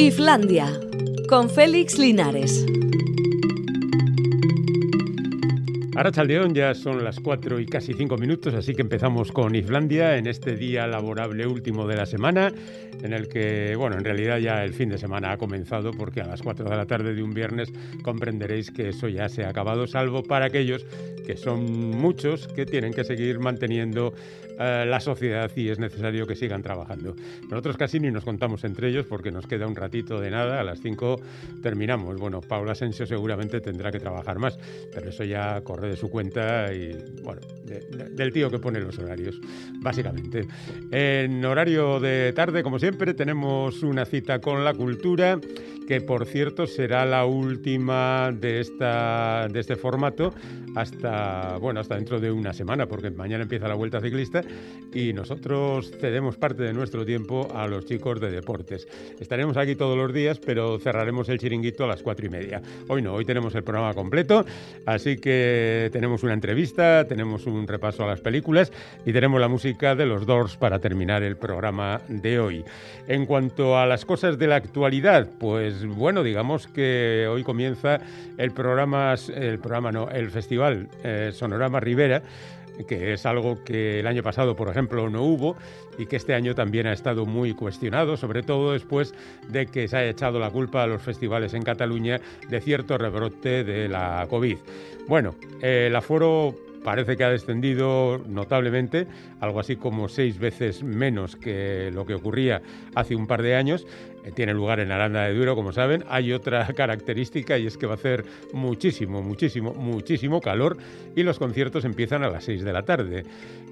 Islandia, con Félix Linares. Ahora Chaldeón ya son las 4 y casi 5 minutos, así que empezamos con Islandia en este día laborable último de la semana, en el que, bueno, en realidad ya el fin de semana ha comenzado, porque a las 4 de la tarde de un viernes comprenderéis que eso ya se ha acabado, salvo para aquellos que son muchos que tienen que seguir manteniendo eh, la sociedad y es necesario que sigan trabajando. Nosotros casi ni nos contamos entre ellos porque nos queda un ratito de nada, a las 5 terminamos. Bueno, Paula Asensio seguramente tendrá que trabajar más, pero eso ya corre de su cuenta y, bueno, del tío que pone los horarios, básicamente. En horario de tarde, como siempre, tenemos una cita con la cultura que por cierto será la última de, esta, de este formato hasta, bueno, hasta dentro de una semana, porque mañana empieza la Vuelta Ciclista y nosotros cedemos parte de nuestro tiempo a los chicos de deportes. Estaremos aquí todos los días, pero cerraremos el chiringuito a las cuatro y media. Hoy no, hoy tenemos el programa completo, así que tenemos una entrevista, tenemos un repaso a las películas y tenemos la música de los Doors para terminar el programa de hoy. En cuanto a las cosas de la actualidad, pues bueno, digamos que hoy comienza el programa, el programa no, el festival eh, Sonorama Rivera que es algo que el año pasado, por ejemplo, no hubo y que este año también ha estado muy cuestionado, sobre todo después de que se haya echado la culpa a los festivales en Cataluña de cierto rebrote de la COVID. Bueno, el aforo parece que ha descendido notablemente, algo así como seis veces menos que lo que ocurría hace un par de años. Eh, tiene lugar en Aranda de Duero, como saben. Hay otra característica y es que va a hacer muchísimo, muchísimo, muchísimo calor y los conciertos empiezan a las seis de la tarde.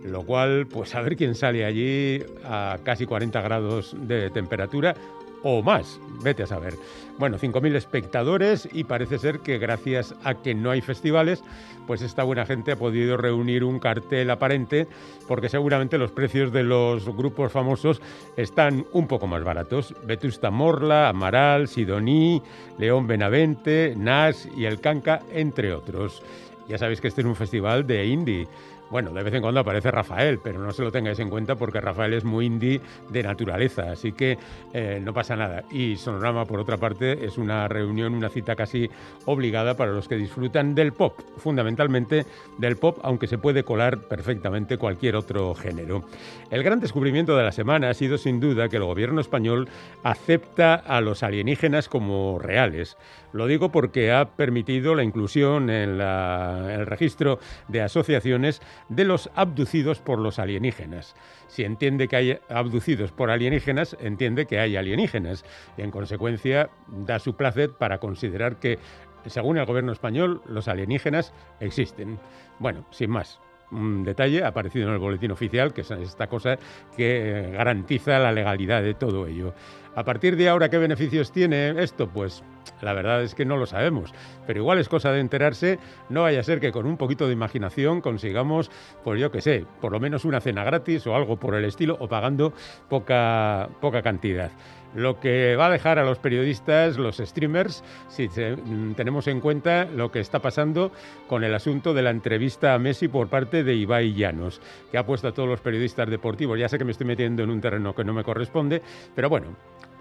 Lo cual, pues a ver quién sale allí a casi 40 grados de temperatura o más, vete a saber. Bueno, 5.000 espectadores y parece ser que gracias a que no hay festivales, pues esta buena gente ha podido reunir un cartel aparente porque seguramente los precios de los grupos famosos están un poco más baratos. Vetusta Morla, Amaral, Sidoní, León Benavente, Nas y El Canca, entre otros. Ya sabéis que este es un festival de indie bueno, de vez en cuando aparece Rafael, pero no se lo tengáis en cuenta porque Rafael es muy indie de naturaleza, así que eh, no pasa nada. Y Sonorama, por otra parte, es una reunión, una cita casi obligada para los que disfrutan del pop, fundamentalmente del pop, aunque se puede colar perfectamente cualquier otro género. El gran descubrimiento de la semana ha sido sin duda que el gobierno español acepta a los alienígenas como reales. Lo digo porque ha permitido la inclusión en, el registro de asociaciones de los abducidos por los alienígenas. Si entiende que hay abducidos por alienígenas, entiende que hay alienígenas. Y en consecuencia, da su placer para considerar que, según el gobierno español, los alienígenas existen. Bueno, sin más, un detalle aparecido en el boletín oficial, que es esta cosa que garantiza la legalidad de todo ello. A partir de ahora, ¿qué beneficios tiene esto? Pues la verdad es que no lo sabemos, pero igual es cosa de enterarse, no vaya a ser que con un poquito de imaginación consigamos, pues yo qué sé, por lo menos una cena gratis o algo por el estilo o pagando poca, poca cantidad lo que va a dejar a los periodistas, los streamers, si mm, tenemos en cuenta lo que está pasando con el asunto de la entrevista a Messi por parte de Ibai Llanos, que ha puesto a todos los periodistas deportivos. Ya sé que me estoy metiendo en un terreno que no me corresponde, pero bueno,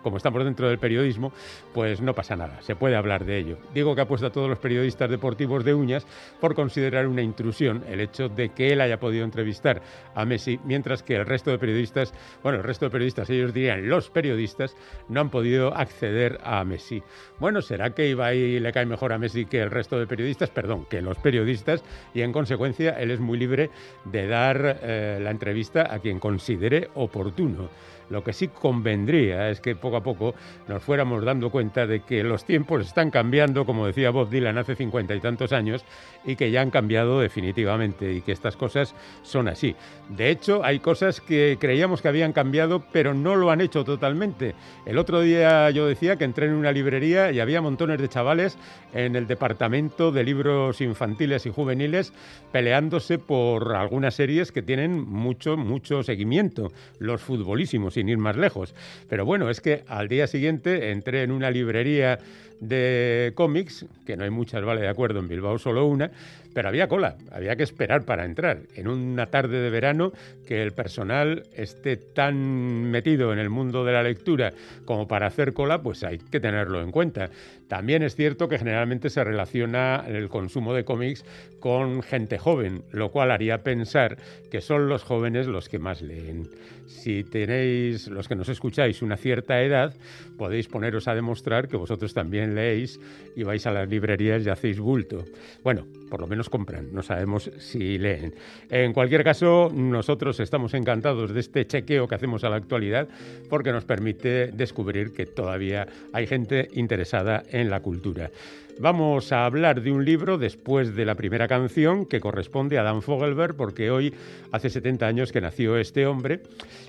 como estamos dentro del periodismo, pues no pasa nada, se puede hablar de ello. Digo que ha puesto a todos los periodistas deportivos de uñas por considerar una intrusión el hecho de que él haya podido entrevistar a Messi, mientras que el resto de periodistas, bueno, el resto de periodistas, ellos dirían los periodistas, no han podido acceder a Messi. Bueno, ¿será que Ibai le cae mejor a Messi que el resto de periodistas? Perdón, que los periodistas, y en consecuencia él es muy libre de dar eh, la entrevista a quien considere oportuno. Lo que sí convendría es que poco a poco nos fuéramos dando cuenta de que los tiempos están cambiando, como decía Bob Dylan hace cincuenta y tantos años, y que ya han cambiado definitivamente y que estas cosas son así. De hecho, hay cosas que creíamos que habían cambiado, pero no lo han hecho totalmente. El otro día yo decía que entré en una librería y había montones de chavales en el departamento de libros infantiles y juveniles peleándose por algunas series que tienen mucho, mucho seguimiento, los futbolísimos sin ir más lejos. Pero bueno, es que al día siguiente entré en una librería de cómics, que no hay muchas, vale, de acuerdo, en Bilbao solo una, pero había cola, había que esperar para entrar. En una tarde de verano que el personal esté tan metido en el mundo de la lectura como para hacer cola, pues hay que tenerlo en cuenta. También es cierto que generalmente se relaciona el consumo de cómics con gente joven, lo cual haría pensar que son los jóvenes los que más leen. Si tenéis, los que nos escucháis, una cierta edad, podéis poneros a demostrar que vosotros también leéis y vais a las librerías y hacéis bulto. Bueno, por lo menos compran, no sabemos si leen. En cualquier caso, nosotros estamos encantados de este chequeo que hacemos a la actualidad porque nos permite descubrir que todavía hay gente interesada en la cultura. Vamos a hablar de un libro después de la primera canción que corresponde a Dan Fogelberg porque hoy hace 70 años que nació este hombre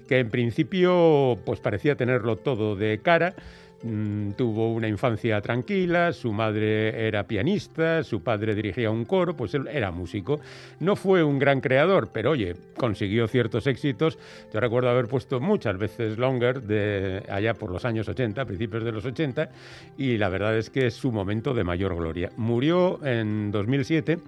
que en principio pues parecía tenerlo todo de cara Mm, tuvo una infancia tranquila, su madre era pianista, su padre dirigía un coro, pues él era músico. No fue un gran creador, pero oye, consiguió ciertos éxitos. Yo recuerdo haber puesto muchas veces Longer allá por los años 80, principios de los 80, y la verdad es que es su momento de mayor gloria. Murió en 2007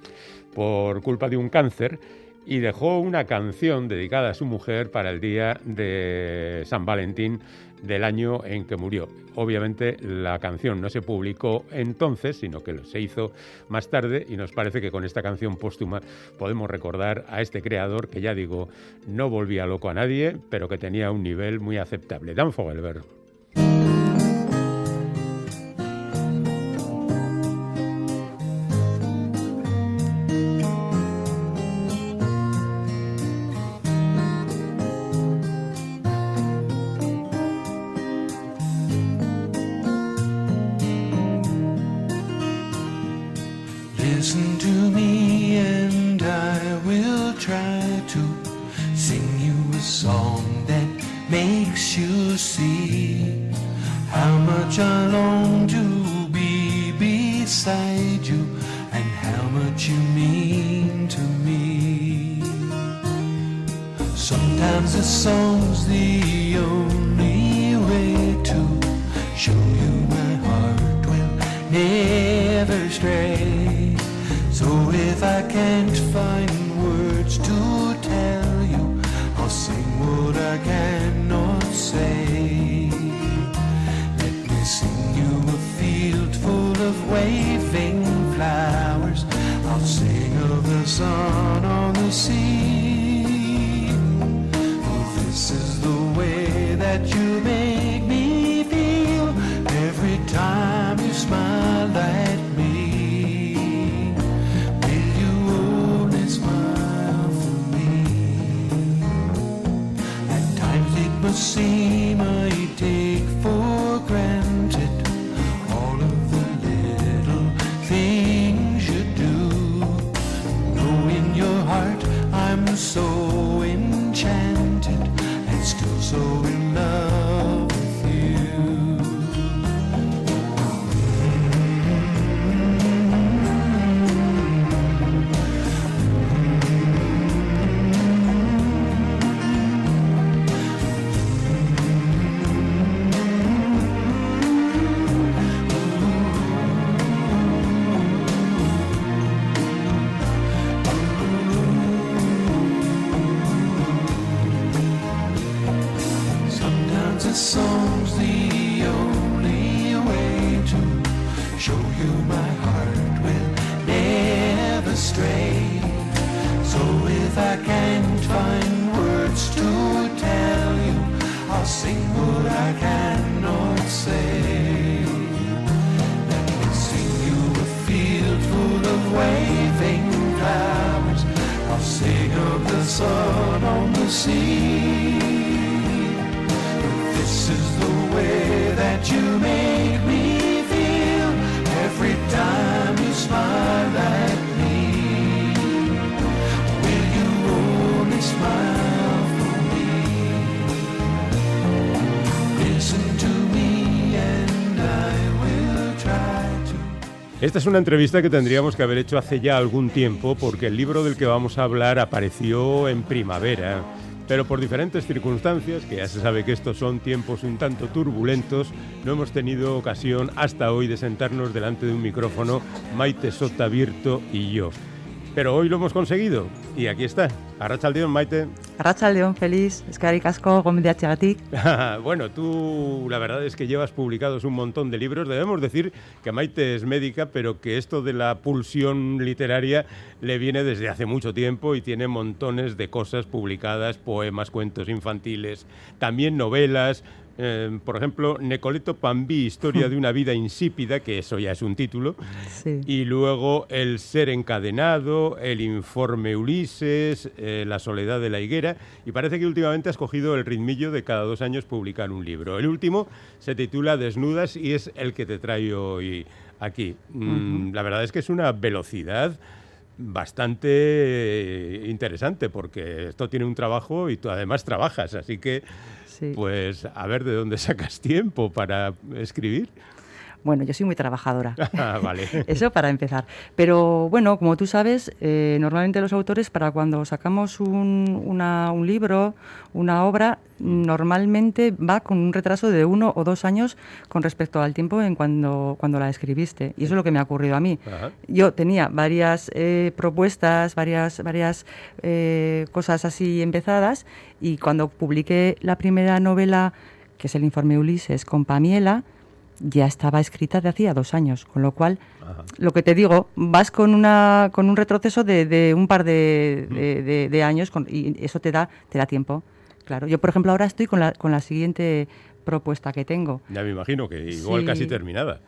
por culpa de un cáncer y dejó una canción dedicada a su mujer para el día de San Valentín del año en que murió. Obviamente la canción no se publicó entonces, sino que se hizo más tarde y nos parece que con esta canción póstuma podemos recordar a este creador que ya digo, no volvía loco a nadie, pero que tenía un nivel muy aceptable. Dan Fogelberg. try to sing you a song that makes you see how much I long to be beside you and how much you mean to me. Sometimes a song's the only way to show you my heart will never stray. So if I can't find sun on the sea. This is the way that you. Esta es una entrevista que tendríamos que haber hecho hace ya algún tiempo porque el libro del que vamos a hablar apareció en primavera pero por diferentes circunstancias, que ya se sabe que estos son tiempos un tanto turbulentos, no hemos tenido ocasión hasta hoy de sentarnos delante de un micrófono Maite Sota Virto y yo. Pero hoy lo hemos conseguido y aquí está. Arrachaldeón, Maite. Arrachaldeón, feliz. Eskerrik asko, gombideatxegatik. bueno, tú la verdad es que llevas publicados un montón de libros. Debemos decir que Maite es médica, pero que esto de la pulsión literaria le viene desde hace mucho tiempo y tiene montones de cosas publicadas, poemas, cuentos infantiles, también novelas, Em, por ejemplo, Necoleto Pambí, Historia de una vida insípida, que eso ya es un título, y luego El ser encadenado, El informe Ulises, eh, La soledad de la higuera, y parece que últimamente has cogido el ritmillo de cada dos años publicar un libro. El último se titula Desnudas y es el que te traigo hoy aquí. Mm, la verdad es que es una velocidad bastante eh, interesante porque esto tiene un trabajo y tú además trabajas, así que pues a ver de dónde sacas tiempo para escribir. Bueno, yo soy muy trabajadora. Ah, vale. Eso para empezar. Pero bueno, como tú sabes, eh, normalmente los autores, para cuando sacamos un, un, libro, una obra, normalmente va con un retraso de uno o dos años con respecto al tiempo en cuando, cuando la escribiste. Y eso es lo que me ha ocurrido a mí. Yo tenía varias eh, propuestas, varias, varias eh, cosas así empezadas, y cuando publiqué la primera novela, que es el informe Ulises, con Pamiela, ya estaba escrita de hacía dos años, con lo cual, lo que te digo, vas con, una, con un retroceso de, un par de, de, años y eso te da, te da tiempo. Claro, yo por ejemplo ahora estoy con la, con la siguiente propuesta que tengo. Ya me imagino que igual casi terminada.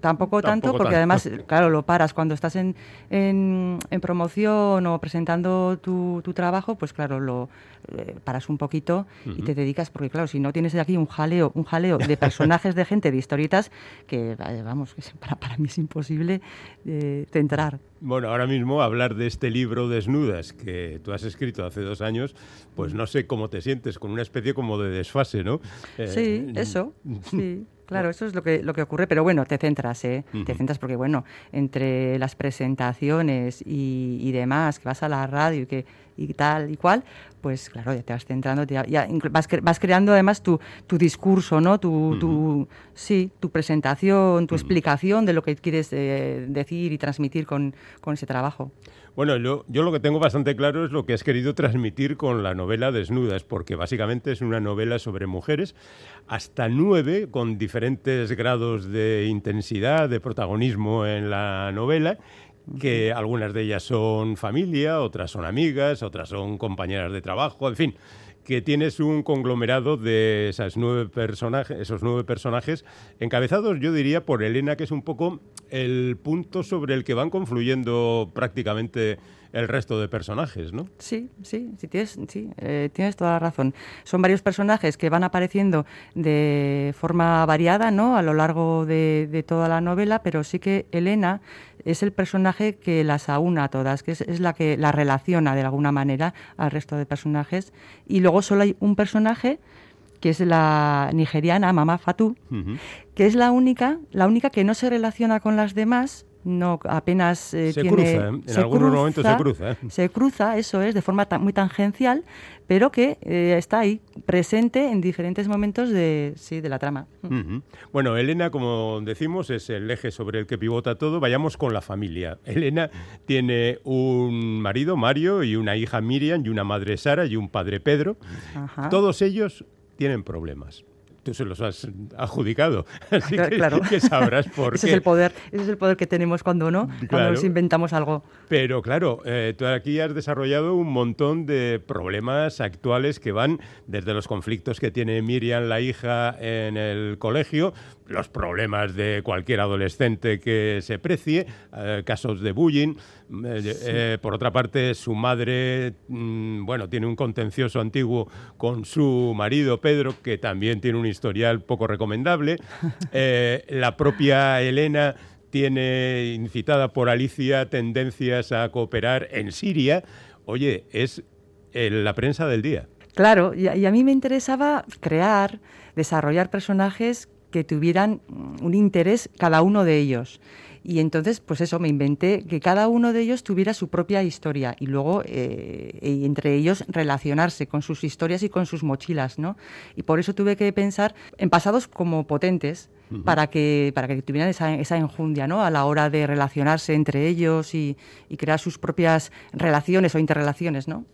Tampoco, tanto, porque además, claro, lo paras cuando estás en, en, promoción o presentando tu, tu, trabajo, pues claro, lo eh, paras un poquito y te dedicas, porque claro, si no tienes aquí un jaleo, un jaleo de personajes, de gente, de historietas, que eh, vamos, para, para mí es imposible eh, entrar. Bueno, ahora mismo hablar de este libro Desnudas que tú has escrito hace dos años, pues no sé cómo te sientes, con una especie como de desfase, ¿no? sí, eso, sí. Claro, eso es lo que, lo que ocurre, pero bueno, te centras, ¿eh? Te centras porque, bueno, entre las presentaciones y, y, demás, que vas a la radio y, que, y tal y cual, pues claro, ya te vas centrando, ya, vas, vas, creando además tu, tu discurso, ¿no? Tu, tu, sí, tu presentación, tu explicación de lo que quieres eh, decir y transmitir con, con ese trabajo. Bueno, yo, yo, lo que tengo bastante claro es lo que has querido transmitir con la novela Desnudas, porque básicamente es una novela sobre mujeres, hasta nueve, con diferentes grados de intensidad, de protagonismo en la novela, que algunas de ellas son familia, otras son amigas, otras son compañeras de trabajo, en fin, que tienes un conglomerado de esas nueve personajes, esos nueve personajes encabezados, yo diría, por Elena, que es un poco el punto sobre el que van confluyendo prácticamente el resto de personajes, ¿no? Sí, sí, sí, tienes, sí, eh, tienes toda la razón. Son varios personajes que van apareciendo de forma variada, ¿no? A lo largo de, toda la novela, pero sí que Elena es el personaje que las aúna a todas, que es, la que la relaciona de alguna manera al resto de personajes. Y luego solo hay un personaje que es la nigeriana Mama Fatu, que es la única, la única que no se relaciona con las demás, no apenas eh, se tiene, cruza, ¿eh? en algunos momentos se cruza. ¿eh? Se cruza, eso es, de forma muy tangencial, pero que está ahí, presente en diferentes momentos de, sí, de la trama. Bueno, Elena, como decimos, es el eje sobre el que pivota todo. Vayamos con la familia. Elena tiene un marido, Mario, y una hija, Miriam, y una madre, Sara, y un padre, Pedro. Todos ellos tienen problemas tú se los has adjudicado. Así que, claro. que sabrás por ese qué. Es el poder, ese es el poder que tenemos cuando no, cuando nos inventamos algo. Pero claro, eh, tú aquí has desarrollado un montón de problemas actuales que van desde los conflictos que tiene Miriam, la hija, en el colegio, los problemas de cualquier adolescente que se precie, eh, casos de bullying. Eh, eh, por otra parte, su madre, mm, bueno, tiene un contencioso antiguo con su marido Pedro, que también tiene un historial poco recomendable. la propia Elena tiene, incitada por Alicia, tendencias a cooperar en Siria. Oye, es la prensa del día. Claro, y a mí me interesaba crear, desarrollar personajes que tuvieran un interés cada uno de ellos. Y entonces, pues eso, me inventé que cada uno de ellos tuviera su propia historia y luego eh, entre ellos relacionarse con sus historias y con sus mochilas, ¿no? Y por eso tuve que pensar en pasados como potentes, para que para que tuvieran esa, esa, enjundia ¿no? a la hora de relacionarse entre ellos y, crear sus propias relaciones o interrelaciones. ¿no?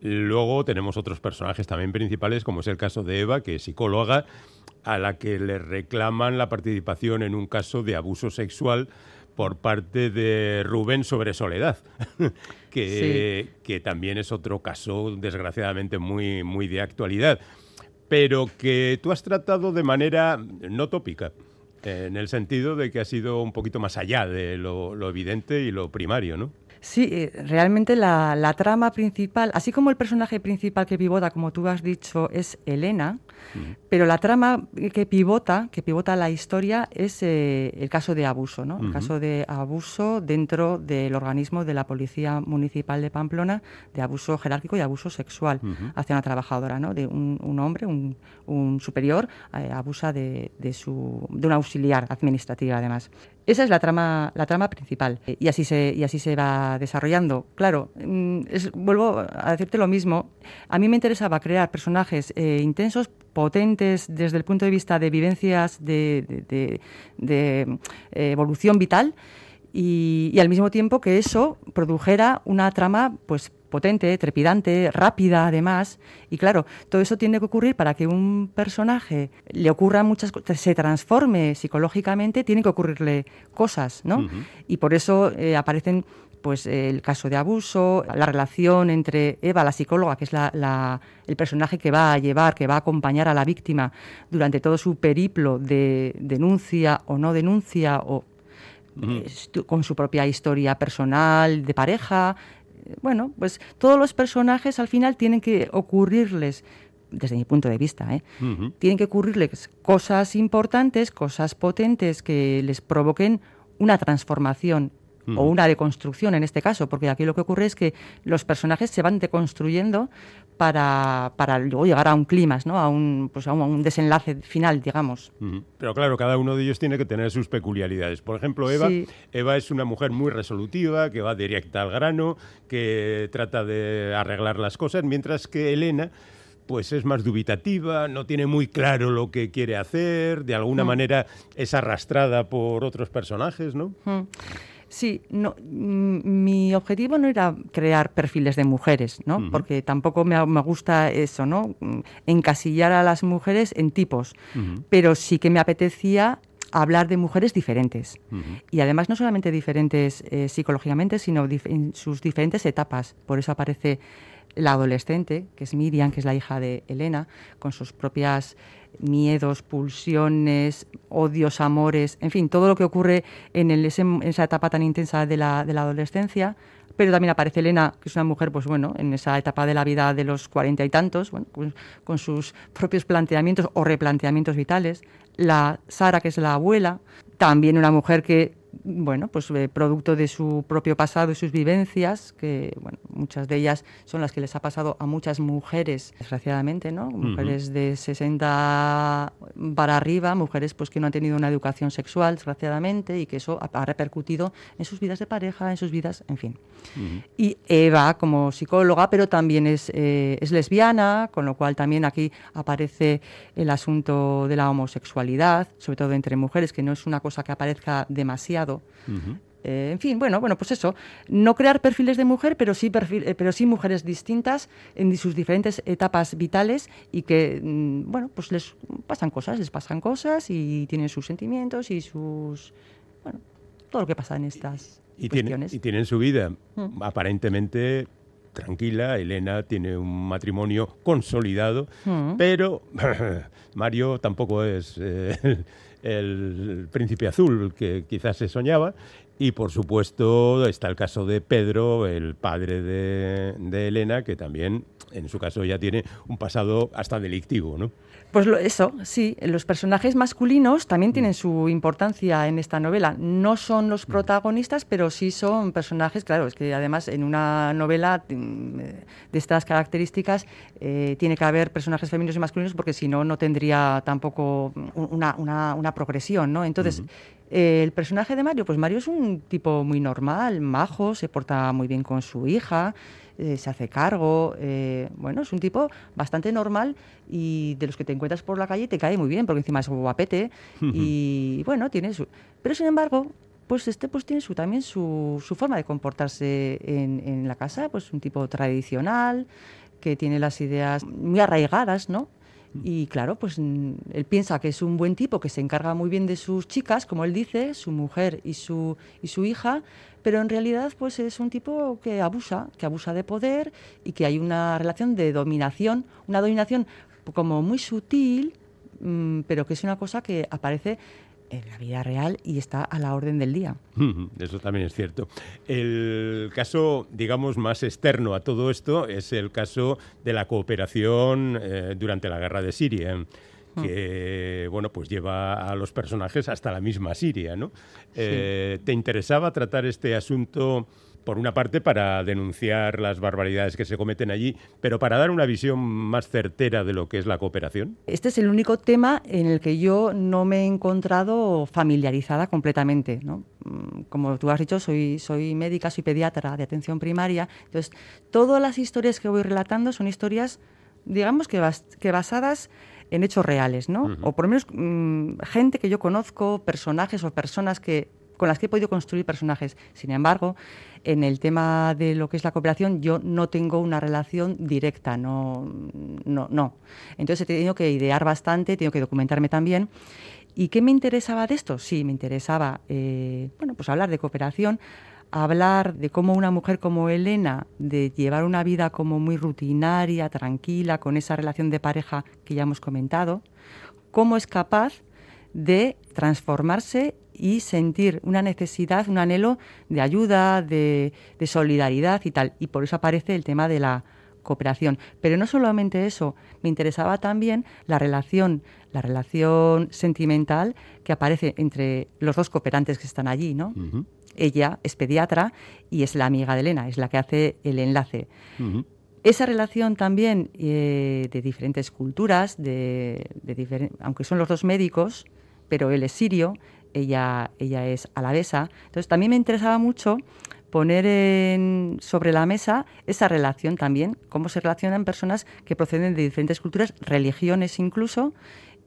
Luego tenemos otros personajes también principales, como es el caso de Eva, que es psicóloga, a la que le reclaman la participación en un caso de abuso sexual por parte de Rubén sobre Soledad, que, que también es otro caso desgraciadamente muy, muy de actualidad pero que tú has tratado de manera no tópica, en el sentido de que ha sido un poquito más allá de lo, lo evidente y lo primario, ¿no? Sí, eh, realmente la, trama principal, así como el personaje principal que pivota, como tú has dicho, es Elena, pero la trama que pivota, que pivota la historia, es eh, el caso de abuso, ¿no? El caso de abuso dentro del organismo de la Policía Municipal de Pamplona, de abuso jerárquico y abuso sexual hacia una trabajadora, ¿no? De un, hombre, un, superior, eh, abusa de, de, su, de una auxiliar administrativa, además. Esa es la trama, la trama principal y así se, y así se va desarrollando. Claro, mm, vuelvo a decirte lo mismo. A mí me interesaba crear personajes eh, intensos, potentes desde el punto de vista de vivencias de, eh, evolución vital y, y, al mismo tiempo que eso produjera una trama pues potente, trepidante, rápida además. Y claro, todo eso tiene que ocurrir para que un personaje le ocurra muchas cosas, se transforme psicológicamente, tiene que ocurrirle cosas, ¿no? Y por eso eh, aparecen pues el caso de abuso, la relación entre Eva, la psicóloga, que es la, el personaje que va a llevar, que va a acompañar a la víctima durante todo su periplo de denuncia o no denuncia, o eh, con su propia historia personal, de pareja, bueno, pues todos los personajes al final tienen que ocurrirles desde mi punto de vista, ¿eh? tienen que ocurrirles cosas importantes, cosas potentes que les provoquen una transformación o una deconstrucción en este caso, porque aquí lo que ocurre es que los personajes se van deconstruyendo para, para luego llegar a un clima, ¿no? a, un, pues a, un, desenlace final, digamos. Pero claro, cada uno de ellos tiene que tener sus peculiaridades. Por ejemplo, Eva, Eva es una mujer muy resolutiva, que va directa al grano, que trata de arreglar las cosas, mientras que Elena pues es más dubitativa, no tiene muy claro lo que quiere hacer, de alguna manera es arrastrada por otros personajes, ¿no? Sí, no, mm, mi objetivo no era crear perfiles de mujeres, ¿no? Porque tampoco me, gusta eso, ¿no? Mm, encasillar a las mujeres en tipos. Pero sí que me apetecía hablar de mujeres diferentes. Y además no solamente diferentes eh, psicológicamente, sino en sus diferentes etapas. Por eso aparece la adolescente, que es Miriam, que es la hija de Elena, con sus propias miedos, pulsiones, odios, amores, en fin, todo lo que ocurre en, esa etapa tan intensa de la, adolescencia. Pero también aparece Elena, que es una mujer, pues bueno, en esa etapa de la vida de los cuarenta y tantos, pues, con sus propios planteamientos o replanteamientos vitales. La Sara, que es la abuela, también una mujer que bueno, pues eh, producto de su propio pasado y sus vivencias, que bueno, muchas de ellas son las que les ha pasado a muchas mujeres, desgraciadamente, ¿no? Mujeres de 60 para arriba, mujeres pues que no han tenido una educación sexual, desgraciadamente, y que eso ha, repercutido en sus vidas de pareja, en sus vidas, en fin. Y Eva como psicóloga, pero también es, eh, es lesbiana, con lo cual también aquí aparece el asunto de la homosexualidad, sobre todo entre mujeres, que no es una cosa que aparezca demasiado eh, en fin, bueno, bueno, pues eso, no crear perfiles de mujer, pero sí, eh, pero sí mujeres distintas en sus diferentes etapas vitales y que, mm, bueno, pues les pasan cosas, les pasan cosas y tienen sus sentimientos y sus, bueno, todo lo que pasa en estas y cuestiones. y tienen su vida mm. aparentemente tranquila. Elena tiene un matrimonio consolidado, mm. pero Mario tampoco es eh, el príncipe azul que quizás se soñaba. Y por supuesto está el caso de Pedro, el padre de, Elena, que también en su caso ya tiene un pasado hasta delictivo, ¿no? Pues eso, sí, los personajes masculinos también tienen su importancia en esta novela. No son los protagonistas, pero sí son personajes, claro, es que además en una novela mm, de estas características eh, tiene que haber personajes femeninos y masculinos porque si no, no tendría tampoco una, progresión, ¿no? Entonces, eh, el personaje de Mario, pues Mario es un tipo muy normal, majo, se porta muy bien con su hija, eh, se hace cargo, eh, bueno, es un tipo bastante normal y de los que te encuentras por la calle te cae muy bien porque encima es guapete y bueno, tiene su... Pero sin embargo, pues este pues tiene su, también su, su forma de comportarse en, en, la casa, pues un tipo tradicional, que tiene las ideas muy arraigadas, ¿no? Y claro, pues mm, él piensa que es un buen tipo, que se encarga muy bien de sus chicas, como él dice, su mujer y su, y su hija, pero en realidad pues es un tipo que abusa, que abusa de poder y que hay una relación de dominación, una dominación como muy sutil, mm, pero que es una cosa que aparece en la vida real y está a la orden del día. Eso también es cierto. El caso, digamos, más externo a todo esto es el caso de la cooperación eh, durante la guerra de Siria mm. que bueno pues lleva a los personajes hasta la misma Siria, ¿no? Eh, ¿Te interesaba tratar este asunto? Por una parte para denunciar las barbaridades que se cometen allí, pero para dar una visión más certera de lo que es la cooperación? Este es el único tema en el que yo no me he encontrado familiarizada completamente. Mm, como tú has dicho, soy, soy médica, soy pediatra de atención primaria, entonces todas las historias que voy relatando son historias, digamos que, que basadas en hechos reales, ¿no? O por lo menos mm, gente que yo conozco, personajes o personas que con las que he podido construir personajes. Sin embargo, en el tema de lo que es la cooperación, yo no tengo una relación directa, no, no, no. Entonces he tenido que idear bastante, he tenido que documentarme también. ¿Y qué me interesaba de esto? Sí, me interesaba, eh, bueno, pues hablar de cooperación, hablar de cómo una mujer como Elena, de llevar una vida como muy rutinaria, tranquila, con esa relación de pareja que ya hemos comentado, cómo es capaz de transformarse y sentir una necesidad, un anhelo de ayuda, de, solidaridad y tal. Y por eso aparece el tema de la cooperación. Pero no solamente eso, me interesaba también la relación, la relación sentimental que aparece entre los dos cooperantes que están allí, ¿no? Ella es pediatra y es la amiga de Elena, es la que hace el enlace. Esa relación también eh, de diferentes culturas, de, aunque son los dos médicos, pero él es sirio, ella, ella es alavesa. Entonces también me interesaba mucho poner sobre la mesa esa relación también, cómo se relacionan personas que proceden de diferentes culturas, religiones incluso,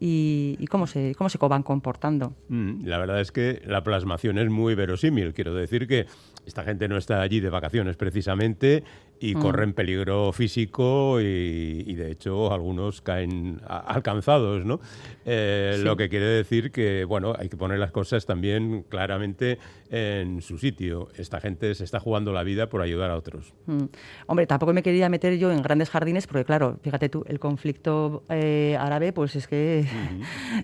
y, cómo, se, cómo se van comportando. Mm, la verdad es que la plasmación es muy verosímil. Quiero decir que esta gente no está allí de vacaciones precisamente y mm. corren peligro físico y, de hecho algunos caen alcanzados, ¿no? Eh, lo que quiere decir que, bueno, hay que poner las cosas también claramente en su sitio. Esta gente se está jugando la vida por ayudar a otros. Mm. Hombre, tampoco me quería meter yo en grandes jardines porque, claro, fíjate tú, el conflicto eh, árabe, pues es que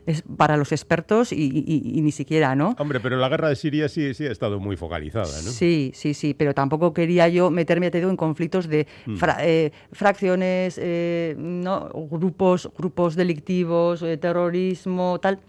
es para los expertos y, ni siquiera, ¿no? Hombre, pero la guerra de Siria sí, sí ha estado muy focalizada, ¿no? Sí, sí, sí, pero tampoco quería yo meterme, te digo, en de mm. eh, fracciones, eh, ¿no? grupos, grupos delictivos, eh, terrorismo, tal.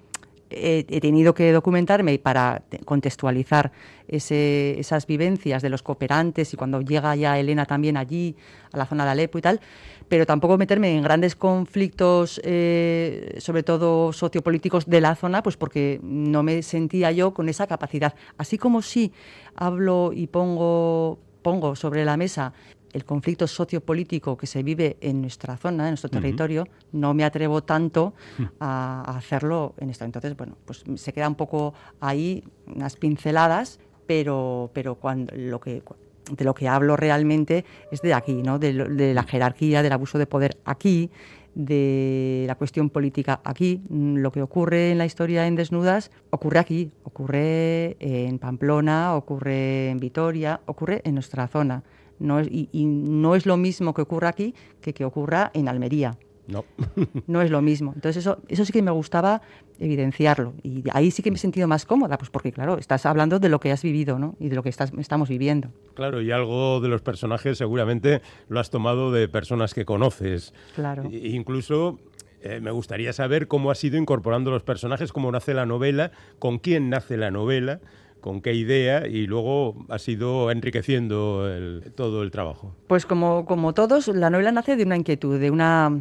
he tenido que documentarme para contextualizar esas vivencias de los cooperantes y cuando llega ya Elena también allí, a la zona de Alepo y tal, pero tampoco meterme en grandes conflictos, sobre todo sociopolíticos de la zona, pues porque no me sentía yo con esa capacidad. Así como sí hablo y pongo, pongo sobre la mesa el conflicto sociopolítico que se vive en nuestra zona, en nuestro territorio, no me atrevo tanto a, hacerlo en esto. Entonces, bueno, pues se queda un poco ahí unas pinceladas, pero, pero cuando lo que de lo que hablo realmente es de aquí, ¿no? de, la jerarquía, del abuso de poder aquí, de la cuestión política aquí. Lo que ocurre en la historia en Desnudas ocurre aquí, ocurre en Pamplona, ocurre en Vitoria, ocurre en nuestra zona. No y, no es lo mismo que ocurra aquí que que ocurra en Almería. No. no es lo mismo. Entonces eso, eso sí que me gustaba evidenciarlo. Y ahí sí que me he sentido más cómoda, pues porque claro, estás hablando de lo que has vivido, ¿no? Y de lo que estás, estamos viviendo. Claro, y algo de los personajes seguramente lo has tomado de personas que conoces. Claro. E incluso eh, me gustaría saber cómo has ido incorporando los personajes, cómo nace la novela, con quién nace la novela, con qué idea y luego has ido enriqueciendo todo el trabajo. Pues como, como todos, la novela nace de una inquietud, de una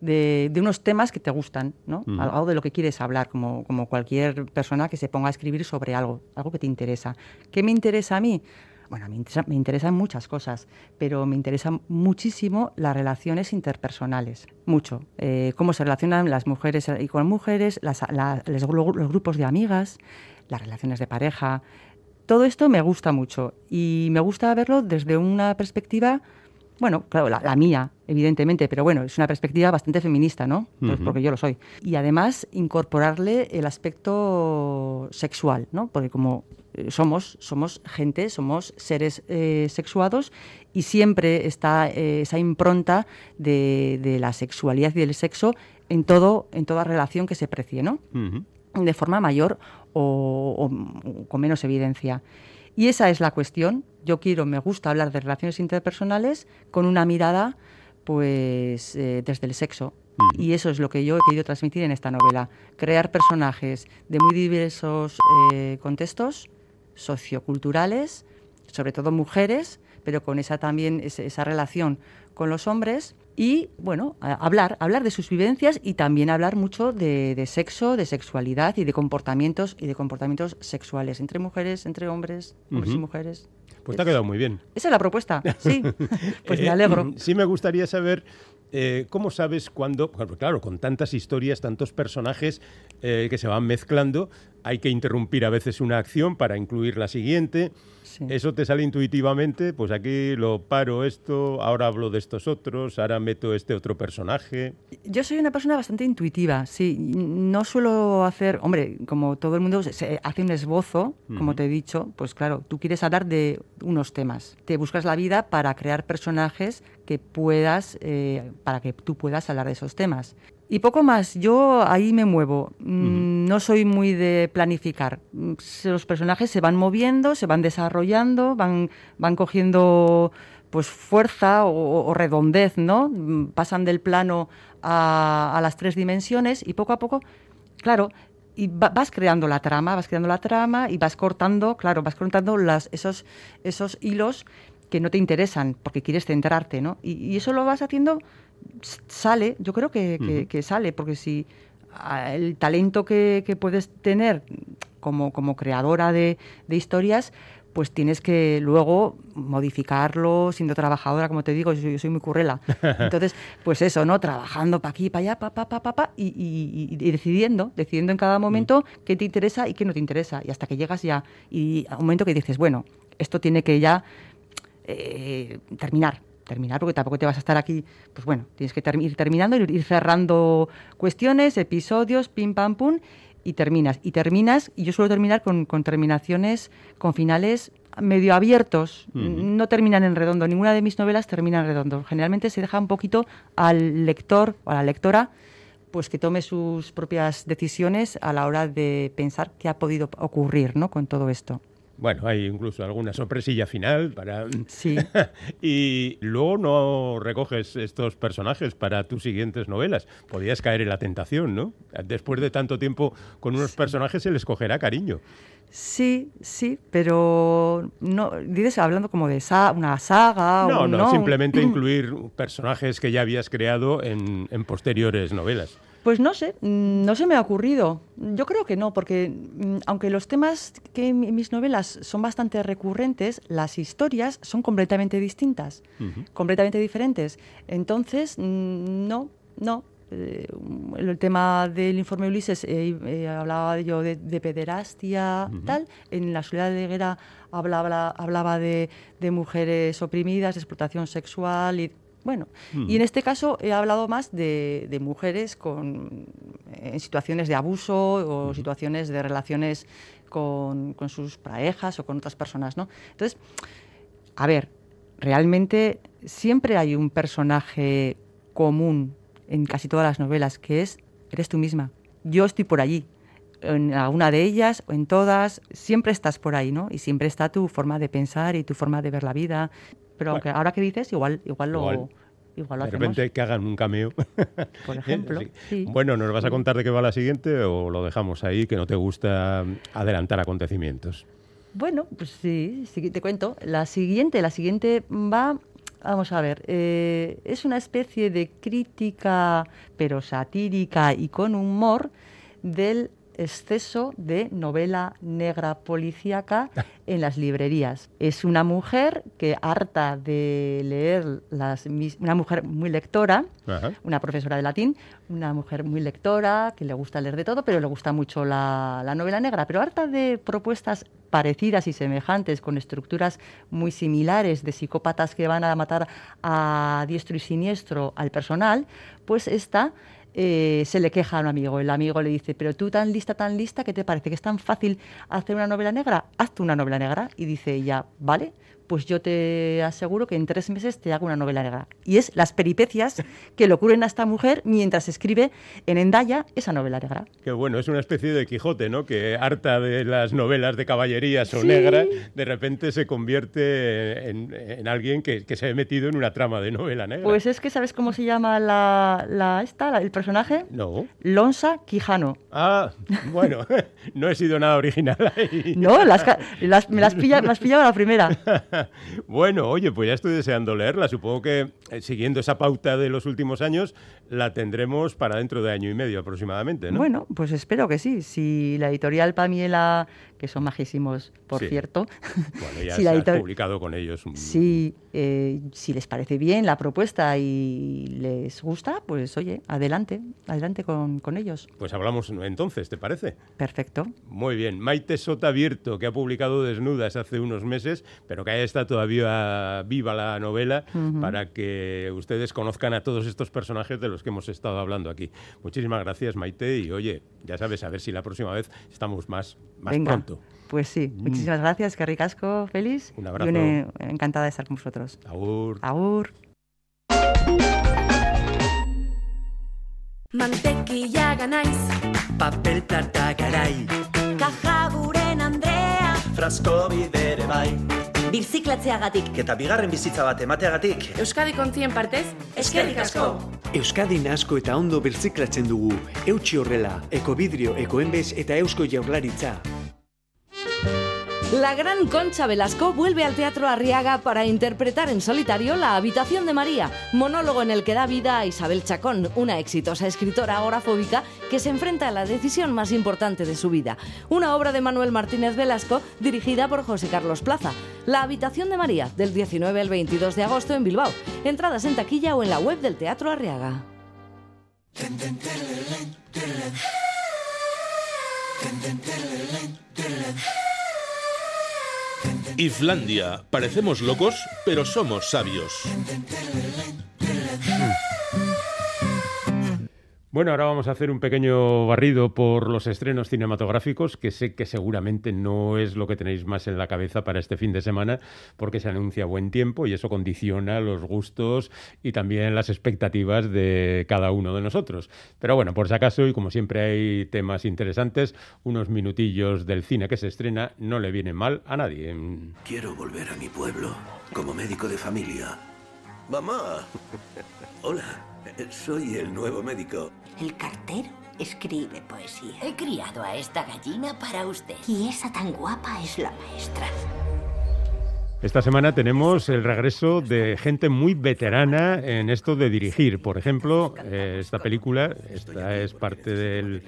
de, unos temas que te gustan, ¿no? Algo de lo que quieres hablar, como, como cualquier persona que se ponga a escribir sobre algo, algo que te interesa. ¿Qué me interesa a mí? Bueno, me, interesa, me interesan muchas cosas, pero me interesan muchísimo las relaciones interpersonales, mucho. Eh, cómo se relacionan las mujeres y con mujeres, las, los grupos de amigas, las relaciones de pareja. Todo esto me gusta mucho y me gusta verlo desde una perspectiva bueno, claro, la, mía, evidentemente, pero bueno, es una perspectiva bastante feminista, ¿no? Pues porque yo lo soy. Y además incorporarle el aspecto sexual, ¿no? Porque como eh, somos, somos gente, somos seres eh, sexuados y siempre está eh, esa impronta de, la sexualidad y del sexo en todo, en toda relación que se precie, ¿no? De forma mayor o con menos evidencia. Y esa es la cuestión. Yo quiero, me gusta hablar de relaciones interpersonales con una mirada, pues, eh, desde el sexo. Y eso es lo que yo he querido transmitir en esta novela. Crear personajes de muy diversos eh, contextos socioculturales, sobre todo mujeres, pero con esa también esa relación con los hombres y, bueno, hablar, hablar de sus vivencias y también hablar mucho de, sexo, de sexualidad y de comportamientos y de comportamientos sexuales entre mujeres, entre hombres, hombres y mujeres. Pues te ha quedado muy bien. Esa es la propuesta, sí. pues me eh, alegro. Sí me gustaría saber eh, ¿cómo sabes cuándo? Claro, con tantas historias, tantos personajes eh, que se van mezclando, hay que interrumpir a veces una acción para incluir la siguiente. Eso te sale intuitivamente, pues aquí lo paro esto, ahora hablo de estos otros, ahora meto este otro personaje. Yo soy una persona bastante intuitiva, sí. No suelo hacer, hombre, como todo el mundo se hace un esbozo, como te he dicho, pues claro, tú quieres hablar de unos temas. Te buscas la vida para crear personajes que puedas, eh, para que tú puedas hablar de esos temas. Y poco más, yo ahí me muevo. Mm, no soy muy de planificar. Los personajes se van moviendo, se van desarrollando, van, van cogiendo pues fuerza o, redondez, ¿no? Mm, pasan del plano a, las tres dimensiones y poco a poco, claro, y vas creando la trama, vas creando la trama y vas cortando, claro, vas cortando las, esos, esos hilos que no te interesan porque quieres centrarte, ¿no? y eso lo vas haciendo sale, yo creo que, sale, porque si el talento que, puedes tener como, como creadora de, historias, pues tienes que luego modificarlo, siendo trabajadora, como te digo, yo, soy muy currela. Entonces, pues eso, ¿no? Trabajando para aquí, para allá, pa, pa, pa, pa, pa y, decidiendo, decidiendo en cada momento qué te interesa y qué no te interesa. Y hasta que llegas ya, y a un momento que dices, bueno, esto tiene que ya eh, terminar terminar, porque tampoco te vas a estar aquí, pues bueno, tienes que ir terminando, ir cerrando cuestiones, episodios, pim, pam, pum, y terminas. Y terminas, y yo suelo terminar con, terminaciones, con finales medio abiertos, no terminan en redondo, ninguna de mis novelas termina en redondo. Generalmente se deja un poquito al lector o a la lectora pues que tome sus propias decisiones a la hora de pensar qué ha podido ocurrir ¿no? con todo esto. Bueno, hay incluso alguna sorpresilla final para... Sí. y luego no recoges estos personajes para tus siguientes novelas. Podías caer en la tentación, ¿no? Después de tanto tiempo con unos personajes se les cogerá cariño. Sí, sí, pero no dices hablando como de una saga no, o no, no, simplemente incluir personajes que ya habías creado en posteriores novelas. Pues no sé, mm, no se me ha ocurrido. Yo creo que no, porque mm, aunque los temas que en mis novelas son bastante recurrentes, las historias son completamente distintas, completamente diferentes. Entonces, mm, no, no. Eh, el tema del informe Ulises eh, eh, hablaba yo de, pederastia, tal. En la soledad de guerra hablaba, hablaba de, de mujeres oprimidas, de explotación sexual y bueno, y en este caso he hablado más de, mujeres con, en situaciones de abuso o situaciones de relaciones con, sus parejas o con otras personas, ¿no? Entonces, a ver, realmente siempre hay un personaje común en casi todas las novelas, que es, eres tú misma. Yo estoy por allí, en alguna de ellas o en todas, siempre estás por ahí, ¿no? Y siempre está tu forma de pensar y tu forma de ver la vida. Pero aunque ahora que dices, igual, igual lo... Igual. lo de repente que hagan un cameo. Por ejemplo. Sí. Bueno, ¿nos vas a contar de qué va la siguiente o lo dejamos ahí, que no te gusta adelantar acontecimientos? Bueno, pues sí, sí, te cuento. La siguiente, la siguiente va Vamos a ver, eh, es una especie de crítica, pero satírica y con humor, del exceso de novela negra policíaca en las librerías. Es una mujer que harta de leer las una mujer muy lectora, una profesora de latín, una mujer muy lectora que le gusta leer de todo, pero le gusta mucho la, la novela negra, pero harta de propuestas parecidas y semejantes, con estructuras muy similares de psicópatas que van a matar a diestro y siniestro al personal, pues esta eh, se le queja a un amigo. El amigo le dice, pero tú tan lista, tan lista, que te parece que es tan fácil hacer una novela negra? Hazte una novela negra. Y dice ella, vale, pues yo te aseguro que en tres meses te hago una novela negra. Y es las peripecias que le ocurren a esta mujer mientras escribe en Endaya esa novela negra. Qué bueno, es una especie de Quijote, ¿no? Que harta de las novelas de caballerías o negra, de repente se convierte en, alguien que, se ha metido en una trama de novela negra. Pues es que, ¿sabes cómo se llama la, esta, el personaje? No. Lonsa Quijano. Ah, bueno, no he sido nada original ahí. No, las, me las pilla, las pillaba la primera. bueno, oye, pues ya estoy deseando leerla. Supongo que eh, siguiendo esa pauta de los últimos años, la tendremos para dentro de año y medio aproximadamente, ¿no? Bueno, pues espero que sí. Si la editorial Pamiela que son majísimos, por cierto. Bueno, ya si se ha publicado con ellos. Sí, eh, si les parece bien la propuesta y les gusta, pues oye, adelante, adelante con, ellos. Pues hablamos entonces, ¿te parece? Perfecto. Muy bien. Maite Sota Virto, que ha publicado Desnudas hace unos meses, pero que ahí está todavía viva la novela para que ustedes conozcan a todos estos personajes de los que hemos estado hablando aquí. Muchísimas gracias, Maite, y oye, ya sabes, a ver si la próxima vez estamos más, más pronto. Pues sí, mm. muchísimas gracias, que ricasco, feliz. Un abrazo. Y encantada de estar con vosotros. Agur. Agur. Mantequilla ganáis. Papel plata garai. Kaja guren Andrea. Frasko bidere bai. Birziklatzeagatik. Eta bigarren bizitza bat emateagatik. Euskadi kontzien partez, eskerrik asko. Euskadi asko eta ondo birziklatzen dugu. Eutxi horrela, ekobidrio, ekoenbez eta eusko jaurlaritza. La gran Concha Velasco vuelve al Teatro Arriaga para interpretar en solitario La habitación de María, monólogo en el que da vida a Isabel Chacón, una exitosa escritora agorafóbica que se enfrenta a la decisión más importante de su vida. Una obra de Manuel Martínez Velasco dirigida por José Carlos Plaza. La habitación de María, del 19 al 22 de agosto en Bilbao. Entradas en taquilla o en la web del Teatro Arriaga. Islandia. Parecemos locos, pero somos sabios. Bueno, ahora vamos a hacer un pequeño barrido por los estrenos cinematográficos, que sé que seguramente no es lo que tenéis más en la cabeza para este fin de semana, porque se anuncia buen tiempo y eso condiciona los gustos y también las expectativas de cada uno de nosotros. Pero bueno, por si acaso, y como siempre hay temas interesantes, unos minutillos del cine que se estrena no le viene mal a nadie. Quiero volver a mi pueblo, como médico de familia. Mamá. Hola. Soy el nuevo médico. El cartero escribe poesía. He criado a esta gallina para usted. Y esa tan guapa es la maestra. Esta semana tenemos el regreso de gente muy veterana en esto de dirigir. Por ejemplo, eh, esta película, esta es parte del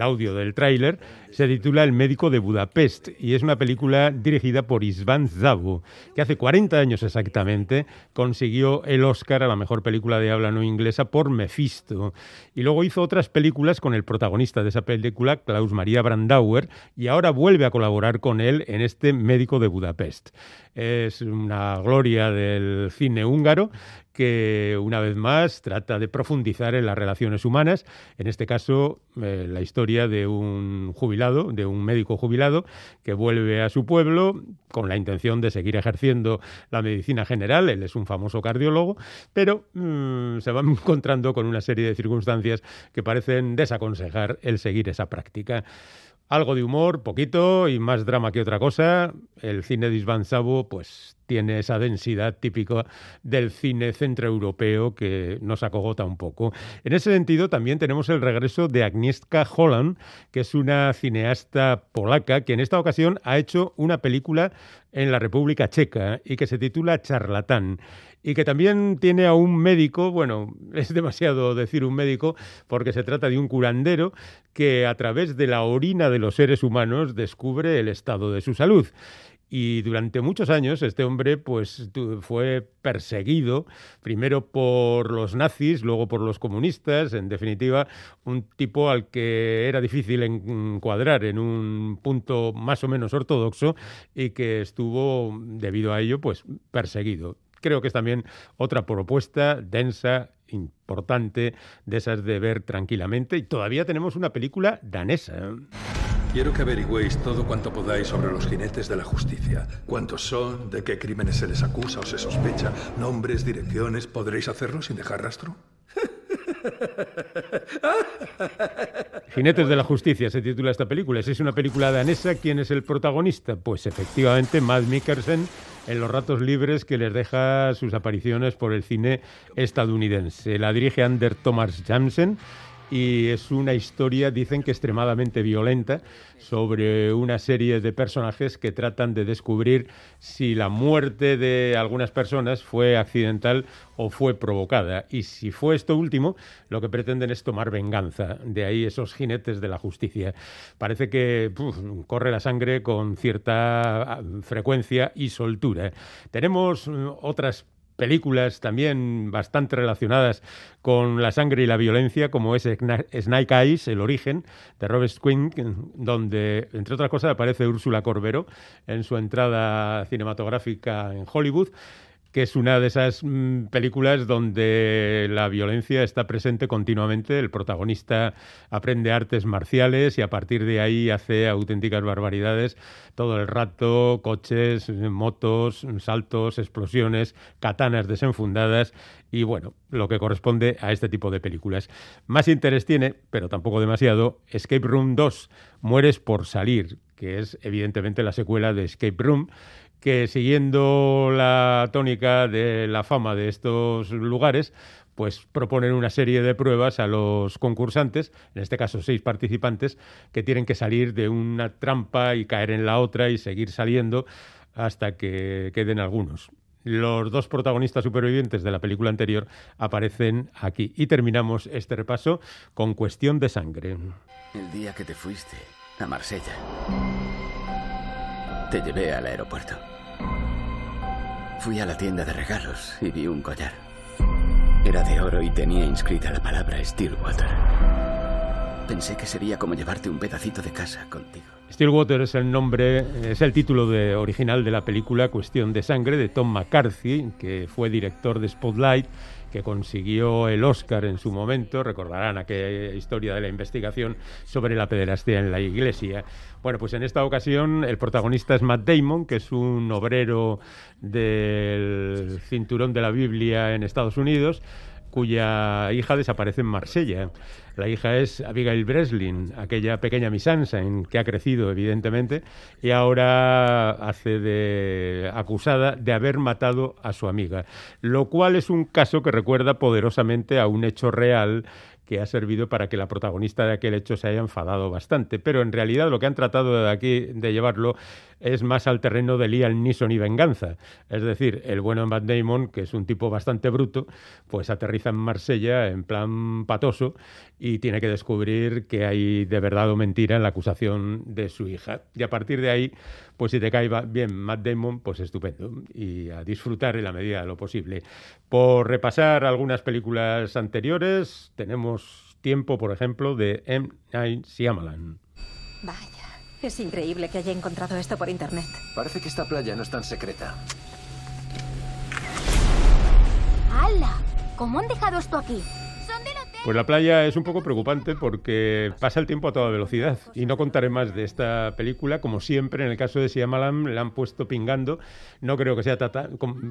audio del tráiler, se titula El médico de Budapest y es una película dirigida por Isvan Zabu, que hace 40 años exactamente consiguió el Oscar a la mejor película de habla no inglesa por Mephisto. Y luego hizo otras películas con el protagonista de esa película, Klaus Maria Brandauer, y ahora vuelve a colaborar con él en este médico de Budapest. Es una gloria del cine húngaro que una vez más trata de profundizar en las relaciones humanas, en este caso eh, la historia de un jubilado, de un médico jubilado que vuelve a su pueblo con la intención de seguir ejerciendo la medicina general, él es un famoso cardiólogo, pero mm, se va encontrando con una serie de circunstancias que parecen desaconsejar el seguir esa práctica. Algo de humor, poquito y más drama que otra cosa. El cine de pues tiene esa densidad típica del cine centroeuropeo que nos acogota un poco. En ese sentido, también tenemos el regreso de Agnieszka Holland, que es una cineasta polaca que en esta ocasión ha hecho una película en la República Checa y que se titula Charlatán y que también tiene a un médico, bueno, es demasiado decir un médico porque se trata de un curandero que a través de la orina de los seres humanos descubre el estado de su salud. Y durante muchos años este hombre pues fue perseguido primero por los nazis, luego por los comunistas, en definitiva un tipo al que era difícil encuadrar en un punto más o menos ortodoxo y que estuvo debido a ello pues perseguido creo que es también otra propuesta densa, importante, de esas de ver tranquilamente. Y todavía tenemos una película danesa. Quiero que averigüéis todo cuanto podáis sobre los jinetes de la justicia. ¿Cuántos son? ¿De qué crímenes se les acusa o se sospecha? ¿Nombres, direcciones? ¿Podréis hacerlo sin dejar rastro? Jinetes de la Justicia se titula esta película. Si es una película danesa, ¿quién es el protagonista? Pues efectivamente Matt Mikkelsen en los ratos libres que les deja sus apariciones por el cine estadounidense. La dirige Ander Thomas Jansen y es una historia, dicen que extremadamente violenta, sobre una serie de personajes que tratan de descubrir si la muerte de algunas personas fue accidental o fue provocada. Y si fue esto último, lo que pretenden es tomar venganza. De ahí esos jinetes de la justicia. Parece que corre la sangre con cierta ah, frecuencia y soltura. Tenemos mm, otras películas también bastante relacionadas con la sangre y la violencia, como es Snake Eyes, El origen, de Robert Quinn, donde, entre otras cosas, aparece Úrsula Corbero en su entrada cinematográfica en Hollywood que es una de esas mm, películas donde la violencia está presente continuamente. El protagonista aprende artes marciales y a partir de ahí hace auténticas barbaridades todo el rato, coches, motos, saltos, explosiones, katanas desenfundadas y bueno, lo que corresponde a este tipo de películas. Más interés tiene, pero tampoco demasiado, Escape Room 2, Mueres por salir, que es evidentemente la secuela de Escape Room que siguiendo la tónica de la fama de estos lugares, pues proponen una serie de pruebas a los concursantes, en este caso seis participantes, que tienen que salir de una trampa y caer en la otra y seguir saliendo hasta que queden algunos. Los dos protagonistas supervivientes de la película anterior aparecen aquí. Y terminamos este repaso con Cuestión de Sangre. El día que te fuiste a Marsella. Te llevé al aeropuerto. Fui a la tienda de regalos y vi un collar. Era de oro y tenía inscrita la palabra Stillwater. Pensé que sería como llevarte un pedacito de casa contigo. Stillwater es el nombre, es el título de, original de la película Cuestión de Sangre de Tom McCarthy, que fue director de Spotlight que consiguió el Oscar en su momento, recordarán aquella historia de la investigación sobre la pederastia en la iglesia. Bueno, pues en esta ocasión el protagonista es Matt Damon, que es un obrero del cinturón de la Biblia en Estados Unidos, cuya hija desaparece en Marsella. La hija es Abigail Breslin, aquella pequeña misansa en que ha crecido, evidentemente, y ahora hace de acusada de haber matado a su amiga, lo cual es un caso que recuerda poderosamente a un hecho real que ha servido para que la protagonista de aquel hecho se haya enfadado bastante. Pero en realidad lo que han tratado de aquí de llevarlo es más al terreno de Liam Neeson y venganza. Es decir, el bueno Matt Damon, que es un tipo bastante bruto, pues aterriza en Marsella en plan patoso y tiene que descubrir que hay de verdad o mentira en la acusación de su hija. Y a partir de ahí, pues si te cae bien Matt Damon, pues estupendo. Y a disfrutar en la medida de lo posible. Por repasar algunas películas anteriores, tenemos tiempo, por ejemplo, de M. Night Shyamalan. Vaya, es increíble que haya encontrado esto por internet. Parece que esta playa no es tan secreta. ¡Hala! ¿Cómo han dejado esto aquí? Pues la playa es un poco preocupante porque pasa el tiempo a toda velocidad y no contaré más de esta película. Como siempre, en el caso de Siamalam, la han puesto pingando. No creo que sea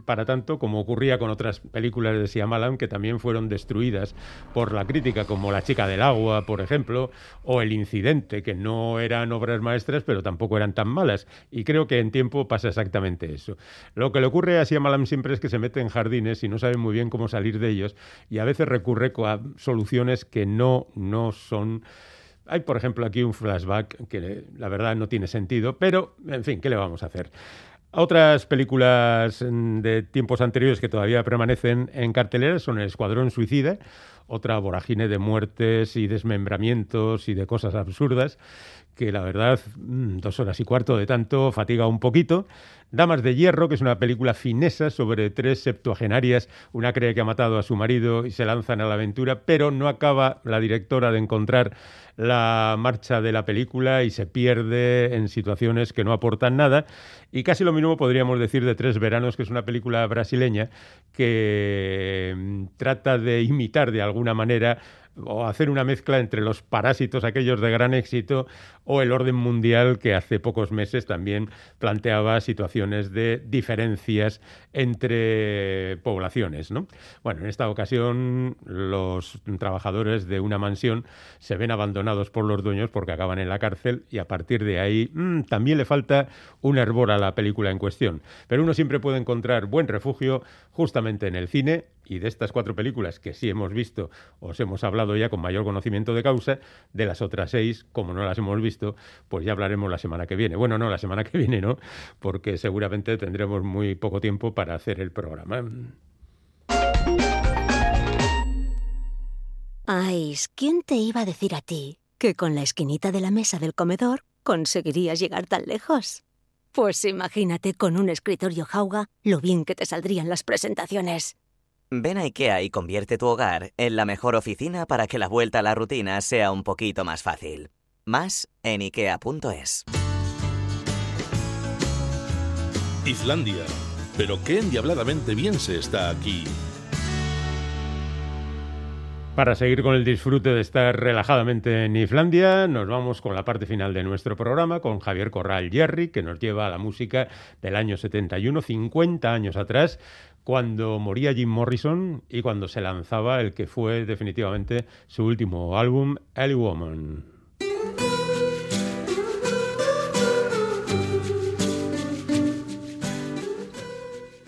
para tanto como ocurría con otras películas de Siamalam que también fueron destruidas por la crítica, como La chica del agua, por ejemplo, o El incidente, que no eran obras maestras, pero tampoco eran tan malas. Y creo que en tiempo pasa exactamente eso. Lo que le ocurre a Siamalam siempre es que se mete en jardines y no sabe muy bien cómo salir de ellos y a veces recurre a soluciones que no, no son... Hay, por ejemplo, aquí un flashback que la verdad no tiene sentido, pero, en fin, ¿qué le vamos a hacer? Otras películas de tiempos anteriores que todavía permanecen en cartelera son El Escuadrón Suicida, otra vorágine de muertes y desmembramientos y de cosas absurdas, que la verdad, mm, dos horas y cuarto de tanto, fatiga un poquito. Damas de Hierro, que es una película finesa sobre tres septuagenarias. Una cree que ha matado a su marido y se lanzan a la aventura, pero no acaba la directora de encontrar la marcha de la película y se pierde en situaciones que no aportan nada. Y casi lo mismo podríamos decir de Tres Veranos, que es una película brasileña que mm, trata de imitar de alguna manera o hacer una mezcla entre los parásitos aquellos de gran éxito o el orden mundial que hace pocos meses también planteaba situaciones de diferencias entre poblaciones. ¿no? Bueno, en esta ocasión los trabajadores de una mansión se ven abandonados por los dueños porque acaban en la cárcel y a partir de ahí mm, también le falta un hervor a la película en cuestión. Pero uno siempre puede encontrar buen refugio justamente en el cine y de estas cuatro películas que sí hemos visto, os hemos hablado ya con mayor conocimiento de causa, de las otras seis, como no las hemos visto, pues ya hablaremos la semana que viene. Bueno, no, la semana que viene no, porque seguramente tendremos muy poco tiempo para hacer el programa. Ay, ¿quién te iba a decir a ti que con la esquinita de la mesa del comedor conseguirías llegar tan lejos? Pues imagínate con un escritorio jauga lo bien que te saldrían las presentaciones. Ven a IKEA y convierte tu hogar en la mejor oficina para que la vuelta a la rutina sea un poquito más fácil. Más en IKEA.es. Islandia. Pero qué endiabladamente bien se está aquí. Para seguir con el disfrute de estar relajadamente en Islandia, nos vamos con la parte final de nuestro programa con Javier Corral Jerry, que nos lleva a la música del año 71, 50 años atrás, cuando moría Jim Morrison y cuando se lanzaba el que fue definitivamente su último álbum, Ellie Woman.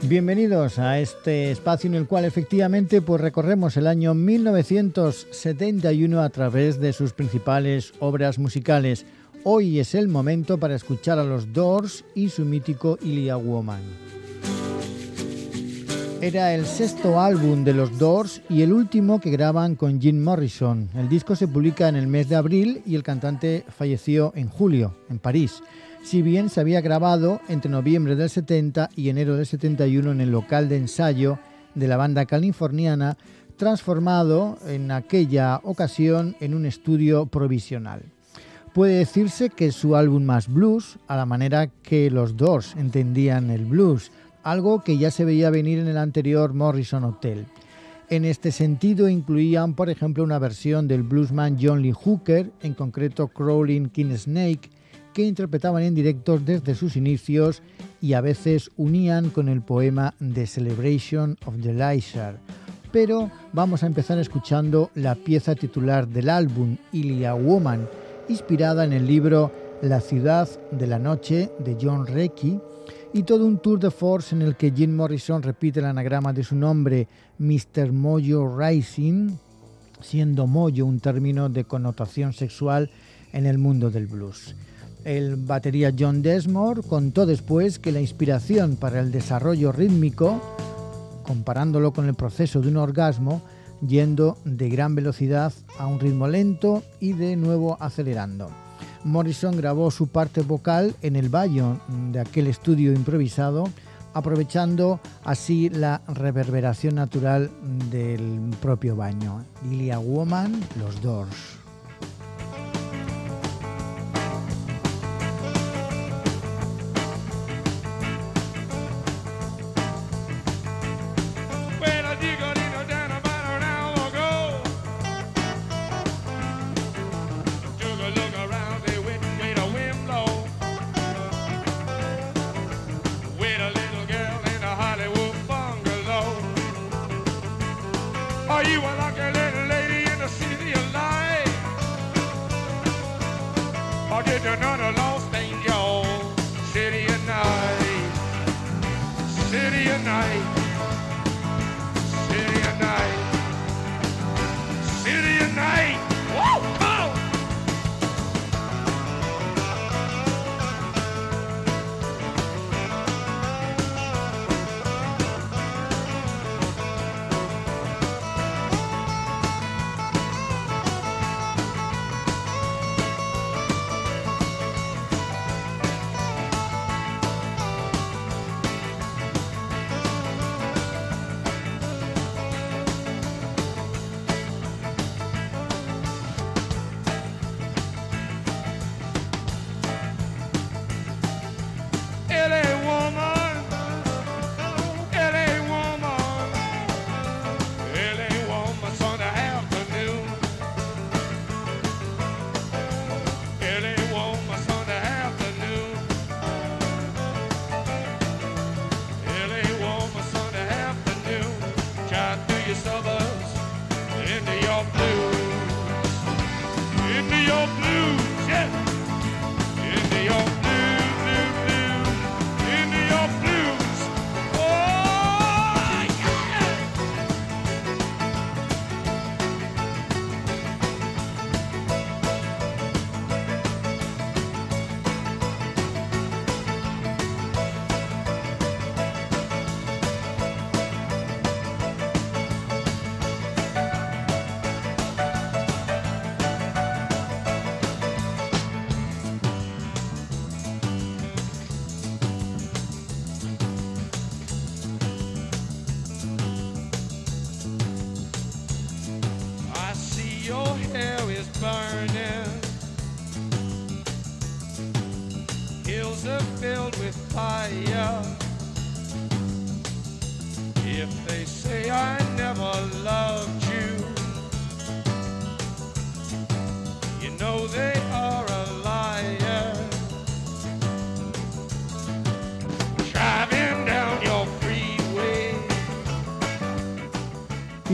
Bienvenidos a este espacio en el cual efectivamente pues recorremos el año 1971 a través de sus principales obras musicales. Hoy es el momento para escuchar a los Doors y su mítico Ilia Woman. Era el sexto álbum de los Doors y el último que graban con Jim Morrison. El disco se publica en el mes de abril y el cantante falleció en julio, en París. Si bien se había grabado entre noviembre del 70 y enero del 71 en el local de ensayo de la banda californiana, transformado en aquella ocasión en un estudio provisional. Puede decirse que su álbum más blues, a la manera que los Doors entendían el blues, algo que ya se veía venir en el anterior Morrison Hotel. En este sentido incluían, por ejemplo, una versión del bluesman John Lee Hooker, en concreto Crawling King Snake, que interpretaban en directo desde sus inicios y a veces unían con el poema The Celebration of the Lizard. Pero vamos a empezar escuchando la pieza titular del álbum, Ilia Woman, inspirada en el libro La ciudad de la noche de John Recky, y todo un tour de force en el que Jim Morrison repite el anagrama de su nombre, Mr. Mojo Rising, siendo Mojo un término de connotación sexual en el mundo del blues. El batería John Desmore contó después que la inspiración para el desarrollo rítmico, comparándolo con el proceso de un orgasmo, yendo de gran velocidad a un ritmo lento y de nuevo acelerando. Morrison grabó su parte vocal en el baño de aquel estudio improvisado, aprovechando así la reverberación natural del propio baño. Lilia Woman, Los Doors.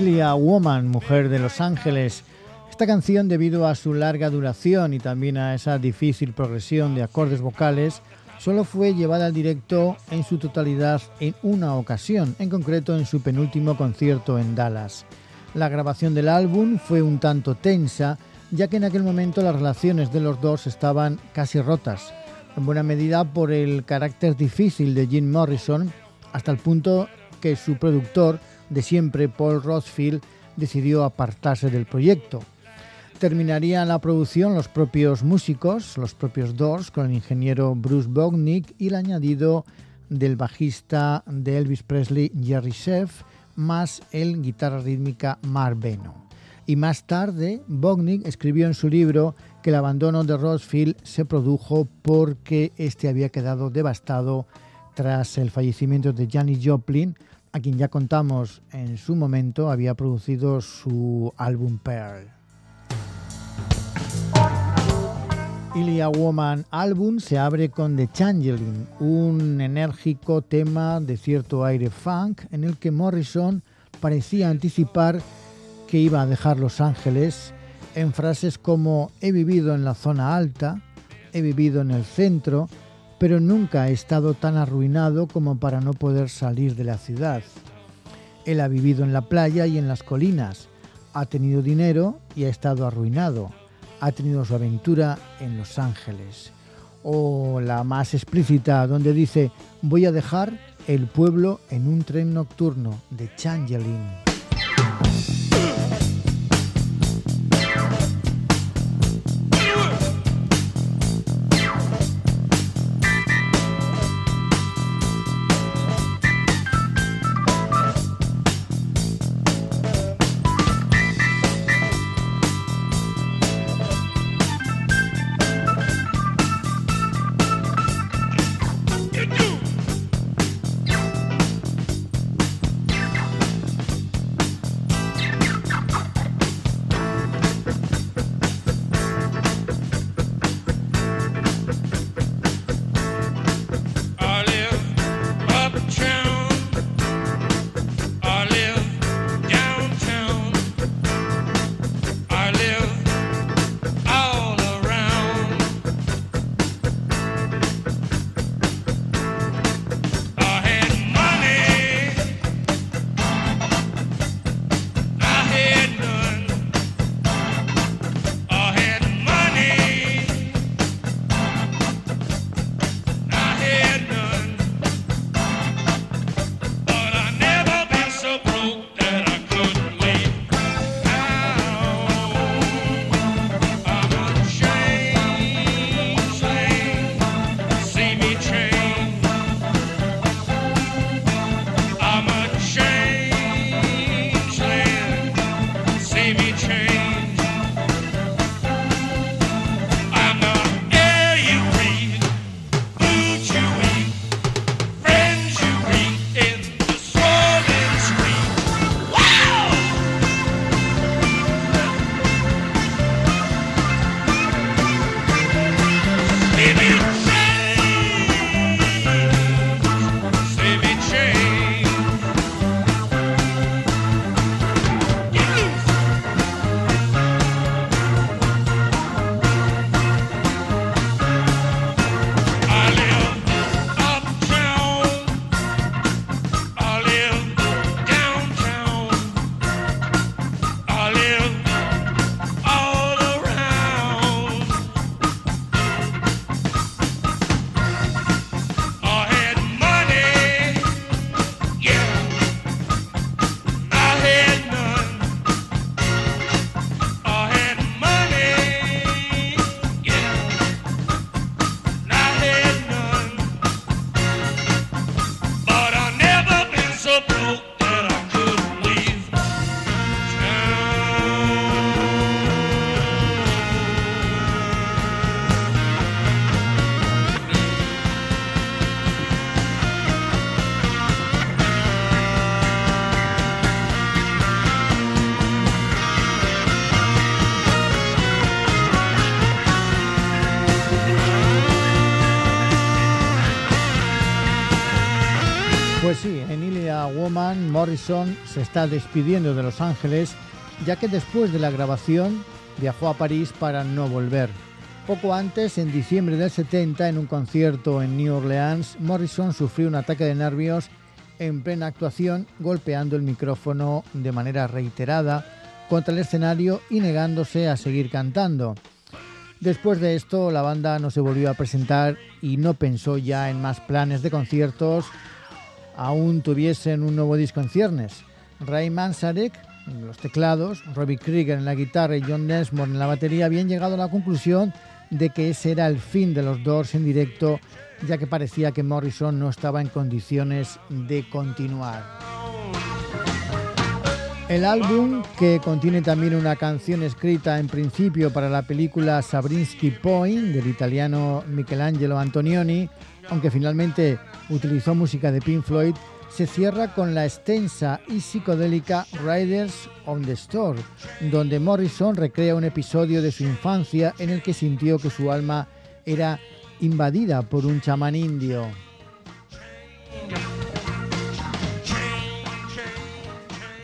Woman, mujer de Los Ángeles. Esta canción, debido a su larga duración y también a esa difícil progresión de acordes vocales, solo fue llevada al directo en su totalidad en una ocasión, en concreto en su penúltimo concierto en Dallas. La grabación del álbum fue un tanto tensa, ya que en aquel momento las relaciones de los dos estaban casi rotas, en buena medida por el carácter difícil de Jim Morrison, hasta el punto que su productor de siempre, Paul Rothfield, decidió apartarse del proyecto. Terminarían la producción los propios músicos, los propios Doors, con el ingeniero Bruce Bognick y el añadido del bajista de Elvis Presley, Jerry Sheff, más el guitarra rítmica Mark Beno. Y más tarde, Bognick escribió en su libro que el abandono de Rothfield se produjo porque este había quedado devastado tras el fallecimiento de Janis Joplin, a quien ya contamos en su momento había producido su álbum Pearl. Ilia Woman álbum se abre con The Changeling, un enérgico tema de cierto aire funk en el que Morrison parecía anticipar que iba a dejar Los Ángeles en frases como he vivido en la zona alta, he vivido en el centro, pero nunca he estado tan arruinado como para no poder salir de la ciudad. Él ha vivido en la playa y en las colinas, ha tenido dinero y ha estado arruinado, ha tenido su aventura en Los Ángeles. O la más explícita, donde dice, voy a dejar el pueblo en un tren nocturno de Changeling. Morrison se está despidiendo de Los Ángeles, ya que después de la grabación viajó a París para no volver. Poco antes, en diciembre del 70, en un concierto en New Orleans, Morrison sufrió un ataque de nervios en plena actuación, golpeando el micrófono de manera reiterada contra el escenario y negándose a seguir cantando. Después de esto, la banda no se volvió a presentar y no pensó ya en más planes de conciertos, aún tuviesen un nuevo disco en ciernes. Ray Manzarek en los teclados, Robbie Krieger en la guitarra y John Densmore en la batería habían llegado a la conclusión de que ese era el fin de los Doors en directo, ya que parecía que Morrison no estaba en condiciones de continuar. El álbum, que contiene también una canción escrita en principio para la película Sabrinsky Point del italiano Michelangelo Antonioni, aunque finalmente utilizó música de Pink Floyd, se cierra con la extensa y psicodélica Riders on the Storm, donde Morrison recrea un episodio de su infancia en el que sintió que su alma era invadida por un chamán indio.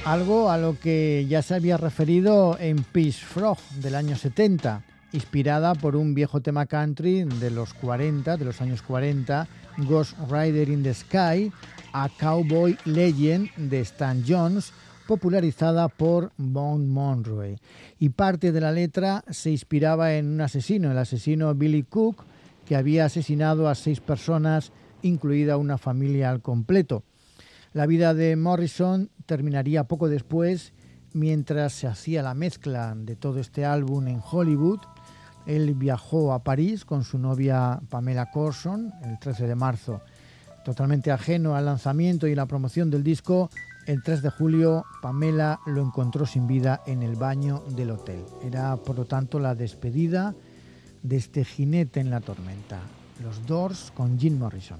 Algo a lo que ya se había referido en Peace Frog del año 70, inspirada por un viejo tema country de los 40, de los años 40, Ghost Rider in the Sky, a Cowboy Legend de Stan Jones, popularizada por Bone Monroe. Y parte de la letra se inspiraba en un asesino, el asesino Billy Cook, que había asesinado a seis personas, incluida una familia al completo. La vida de Morrison terminaría poco después, mientras se hacía la mezcla de todo este álbum en Hollywood. Él viajó a París con su novia Pamela Corson el 13 de marzo. Totalmente ajeno al lanzamiento y la promoción del disco, el 3 de julio Pamela lo encontró sin vida en el baño del hotel. Era por lo tanto la despedida de este jinete en la tormenta. Los Doors con Jim Morrison.